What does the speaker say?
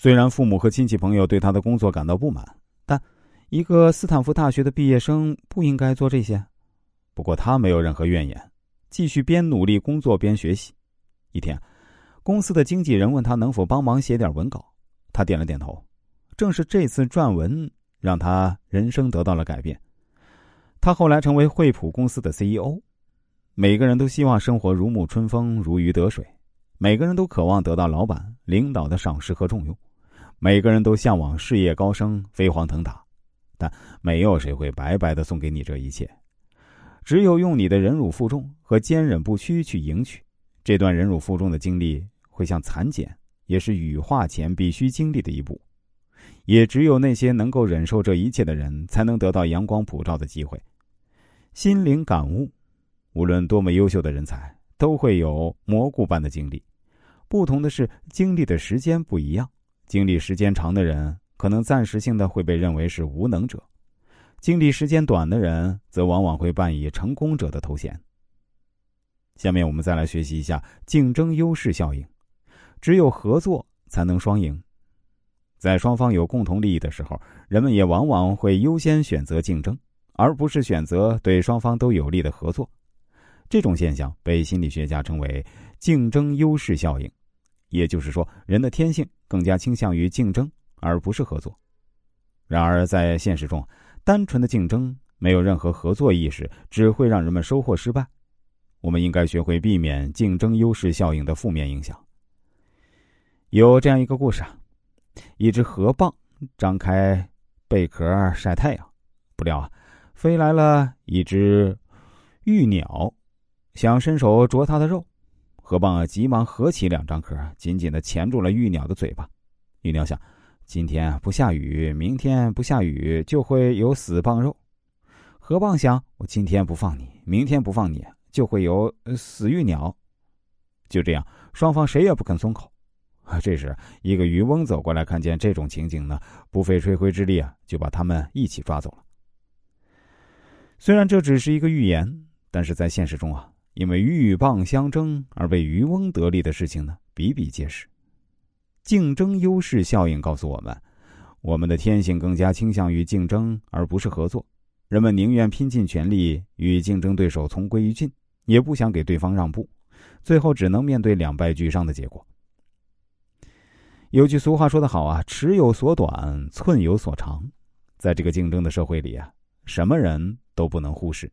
虽然父母和亲戚朋友对他的工作感到不满，但一个斯坦福大学的毕业生不应该做这些。不过他没有任何怨言，继续边努力工作边学习。一天，公司的经纪人问他能否帮忙写点文稿，他点了点头。正是这次撰文，让他人生得到了改变。他后来成为惠普公司的 CEO。每个人都希望生活如沐春风、如鱼得水，每个人都渴望得到老板、领导的赏识和重用，每个人都向往事业高升、飞黄腾达，但没有谁会白白的送给你这一切。只有用你的忍辱负重和坚忍不屈去赢取。这段忍辱负重的经历会像蚕茧，也是羽化前必须经历的一步。也只有那些能够忍受这一切的人，才能得到阳光普照的机会。心灵感悟：无论多么优秀的人才，都会有蘑菇般的经历。不同的是，经历的时间不一样。经历时间长的人，可能暂时性的会被认为是无能者；经历时间短的人，则往往会扮以成功者的头衔。下面我们再来学习一下竞争优势效应。只有合作才能双赢。在双方有共同利益的时候，人们也往往会优先选择竞争，而不是选择对双方都有利的合作。这种现象被心理学家称为“竞争优势效应”，也就是说，人的天性更加倾向于竞争而不是合作。然而，在现实中，单纯的竞争没有任何合作意识，只会让人们收获失败。我们应该学会避免竞争优势效应的负面影响。有这样一个故事啊。一只河蚌张开贝壳晒太阳，不料啊，飞来了一只玉鸟，想伸手啄它的肉。河蚌急忙合起两张壳，紧紧的钳住了玉鸟的嘴巴。玉鸟想：今天不下雨，明天不下雨，就会有死蚌肉。河蚌想：我今天不放你，明天不放你，就会有死玉鸟。就这样，双方谁也不肯松口。啊！这时，一个渔翁走过来，看见这种情景呢，不费吹灰之力啊，就把他们一起抓走了。虽然这只是一个寓言，但是在现实中啊，因为鹬蚌相争而被渔翁得利的事情呢，比比皆是。竞争优势效应告诉我们，我们的天性更加倾向于竞争而不是合作。人们宁愿拼尽全力与竞争对手同归于尽，也不想给对方让步，最后只能面对两败俱伤的结果。有句俗话说得好啊，“尺有所短，寸有所长”。在这个竞争的社会里啊，什么人都不能忽视。